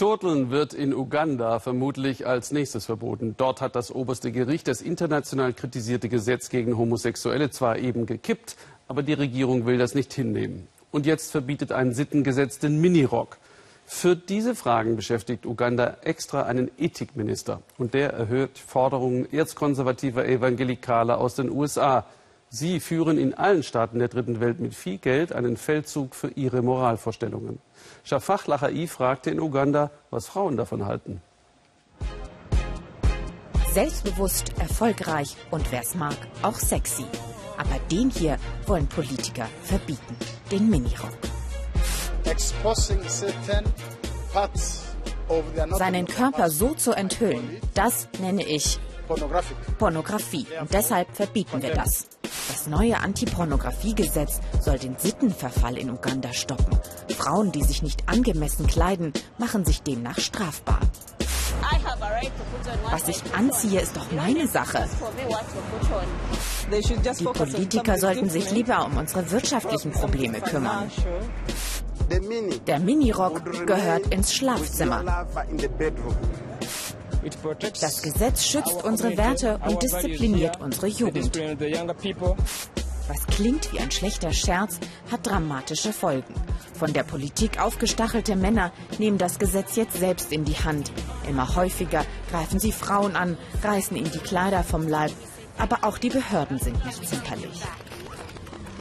Turteln wird in Uganda vermutlich als nächstes verboten. Dort hat das oberste Gericht das international kritisierte Gesetz gegen Homosexuelle zwar eben gekippt, aber die Regierung will das nicht hinnehmen. Und jetzt verbietet ein Sittengesetz den Minirock. Für diese Fragen beschäftigt Uganda extra einen Ethikminister. Und der erhöht Forderungen erzkonservativer Evangelikaler aus den USA. Sie führen in allen Staaten der dritten Welt mit viel Geld einen Feldzug für ihre Moralvorstellungen. Shafach Lachai fragte in Uganda, was Frauen davon halten. Selbstbewusst, erfolgreich und wer es mag, auch sexy. Aber den hier wollen Politiker verbieten, den Minirock. Seinen Körper so zu enthüllen, das nenne ich Pornografie. Und deshalb verbieten wir das. Das neue Antipornografiegesetz soll den Sittenverfall in Uganda stoppen. Frauen, die sich nicht angemessen kleiden, machen sich demnach strafbar. Was ich anziehe, ist doch meine Sache. Die Politiker sollten sich lieber um unsere wirtschaftlichen Probleme kümmern. Der Minirock gehört ins Schlafzimmer. Das Gesetz schützt unsere Werte und diszipliniert unsere Jugend. Was klingt wie ein schlechter Scherz, hat dramatische Folgen. Von der Politik aufgestachelte Männer nehmen das Gesetz jetzt selbst in die Hand. Immer häufiger greifen sie Frauen an, reißen ihnen die Kleider vom Leib. Aber auch die Behörden sind nicht zimperlich.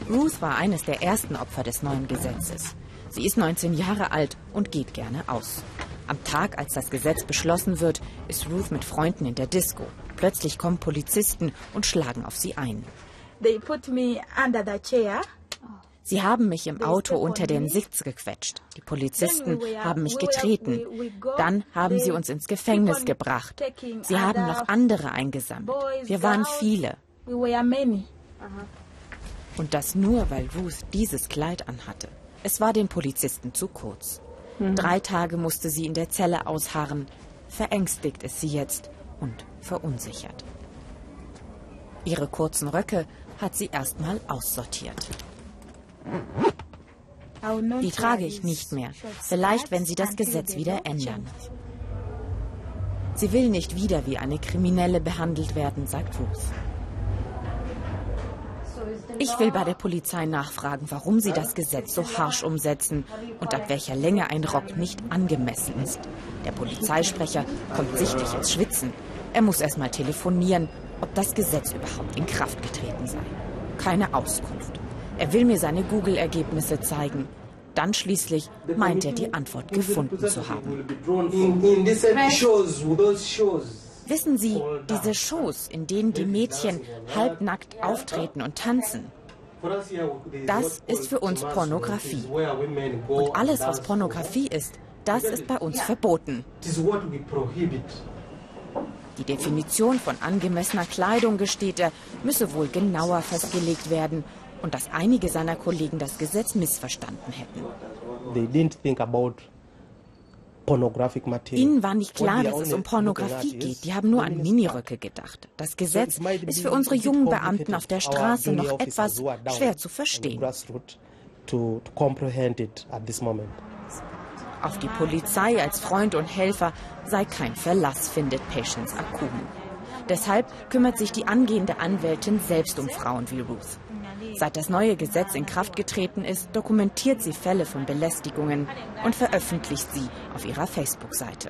Ruth war eines der ersten Opfer des neuen Gesetzes. Sie ist 19 Jahre alt und geht gerne aus. Am Tag, als das Gesetz beschlossen wird, ist Ruth mit Freunden in der Disco. Plötzlich kommen Polizisten und schlagen auf sie ein. Sie haben mich im Auto unter den Sitz gequetscht. Die Polizisten haben mich getreten. Dann haben sie uns ins Gefängnis gebracht. Sie haben noch andere eingesammelt. Wir waren viele. Und das nur, weil Ruth dieses Kleid anhatte. Es war den Polizisten zu kurz. Mhm. Drei Tage musste sie in der Zelle ausharren. Verängstigt ist sie jetzt und verunsichert. Ihre kurzen Röcke hat sie erstmal aussortiert. Die trage ich nicht mehr. Vielleicht, wenn sie das Gesetz wieder ändern. Sie will nicht wieder wie eine Kriminelle behandelt werden, sagt Ruth. Ich will bei der Polizei nachfragen, warum sie das Gesetz so harsch umsetzen und ab welcher Länge ein Rock nicht angemessen ist. Der Polizeisprecher kommt sichtlich ins Schwitzen. Er muss erst mal telefonieren, ob das Gesetz überhaupt in Kraft getreten sei. Keine Auskunft. Er will mir seine Google-Ergebnisse zeigen. Dann schließlich meint er, die Antwort gefunden zu haben. Wissen Sie, diese Shows, in denen die Mädchen halbnackt auftreten und tanzen, das ist für uns Pornografie. Und alles, was Pornografie ist, das ist bei uns verboten. Die Definition von angemessener Kleidung, gesteht er, müsse wohl genauer festgelegt werden und dass einige seiner Kollegen das Gesetz missverstanden hätten. Ihnen war nicht klar, dass es um Pornografie geht. Die haben nur an Miniröcke gedacht. Das Gesetz ist für unsere jungen Beamten auf der Straße noch etwas schwer zu verstehen. Auf die Polizei als Freund und Helfer sei kein Verlass, findet Patience Akumu. Deshalb kümmert sich die angehende Anwältin selbst um Frauen wie Ruth. Seit das neue Gesetz in Kraft getreten ist, dokumentiert sie Fälle von Belästigungen und veröffentlicht sie auf ihrer Facebook-Seite.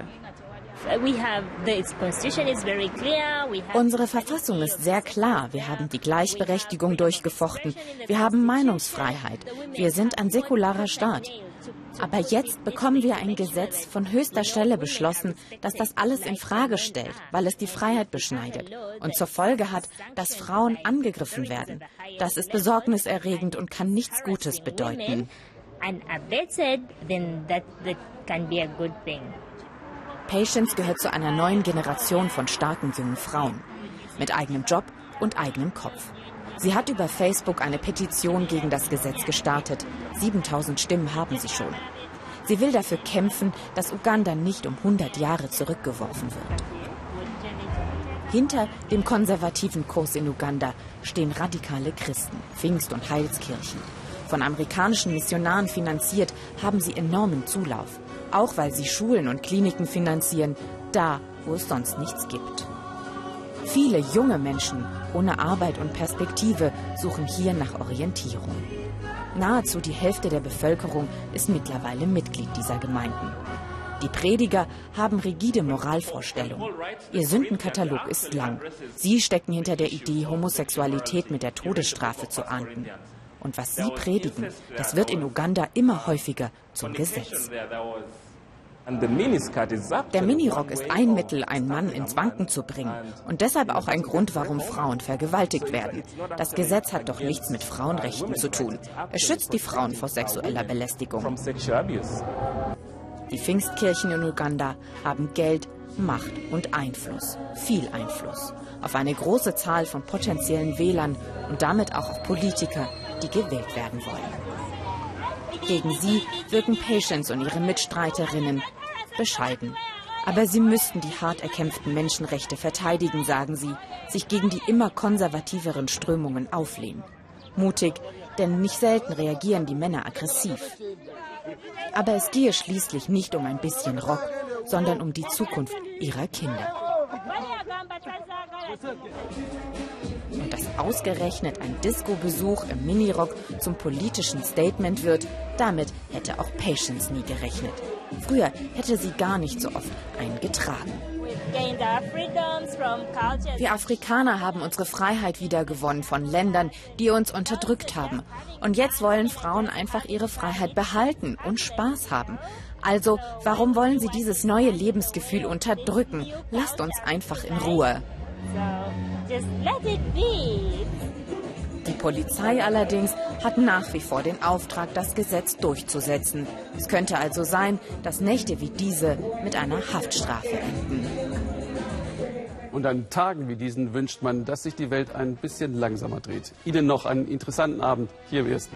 Unsere Verfassung ist sehr klar. Wir haben die Gleichberechtigung durchgefochten. Wir haben Meinungsfreiheit. Wir sind ein säkularer Staat. Aber jetzt bekommen wir ein Gesetz von höchster Stelle beschlossen, das das alles in Frage stellt, weil es die Freiheit beschneidet und zur Folge hat, dass Frauen angegriffen werden. Das ist besorgniserregend und kann nichts Gutes bedeuten. Patience gehört zu einer neuen Generation von starken jungen Frauen mit eigenem Job und eigenem Kopf. Sie hat über Facebook eine Petition gegen das Gesetz gestartet. 7000 Stimmen haben sie schon. Sie will dafür kämpfen, dass Uganda nicht um 100 Jahre zurückgeworfen wird. Hinter dem konservativen Kurs in Uganda stehen radikale Christen, Pfingst- und Heilskirchen. Von amerikanischen Missionaren finanziert, haben sie enormen Zulauf. Auch weil sie Schulen und Kliniken finanzieren, da, wo es sonst nichts gibt. Viele junge Menschen ohne Arbeit und Perspektive suchen hier nach Orientierung. Nahezu die Hälfte der Bevölkerung ist mittlerweile Mitglied dieser Gemeinden. Die Prediger haben rigide Moralvorstellungen. Ihr Sündenkatalog ist lang. Sie stecken hinter der Idee, Homosexualität mit der Todesstrafe zu ahnden. Und was sie predigen, das wird in Uganda immer häufiger zum Gesetz. Der Minirock ist ein Mittel, einen Mann ins Wanken zu bringen und deshalb auch ein Grund, warum Frauen vergewaltigt werden. Das Gesetz hat doch nichts mit Frauenrechten zu tun. Es schützt die Frauen vor sexueller Belästigung. Die Pfingstkirchen in Uganda haben Geld, Macht und Einfluss, viel Einfluss, auf eine große Zahl von potenziellen Wählern und damit auch auf Politiker, die gewählt werden wollen. Gegen sie wirken Patience und ihre Mitstreiterinnen bescheiden. Aber sie müssten die hart erkämpften Menschenrechte verteidigen, sagen sie, sich gegen die immer konservativeren Strömungen auflehnen. Mutig, denn nicht selten reagieren die Männer aggressiv. Aber es gehe schließlich nicht um ein bisschen Rock, sondern um die Zukunft ihrer Kinder. Ausgerechnet ein Disco-Besuch im Minirock zum politischen Statement wird, damit hätte auch Patience nie gerechnet. Früher hätte sie gar nicht so oft einen getragen. Wir Afrikaner haben unsere Freiheit wiedergewonnen von Ländern, die uns unterdrückt haben. Und jetzt wollen Frauen einfach ihre Freiheit behalten und Spaß haben. Also, warum wollen sie dieses neue Lebensgefühl unterdrücken? Lasst uns einfach in Ruhe. Die Polizei allerdings hat nach wie vor den Auftrag, das Gesetz durchzusetzen. Es könnte also sein, dass Nächte wie diese mit einer Haftstrafe enden. Und an Tagen wie diesen wünscht man, dass sich die Welt ein bisschen langsamer dreht. Ihnen noch einen interessanten Abend hier im Ersten.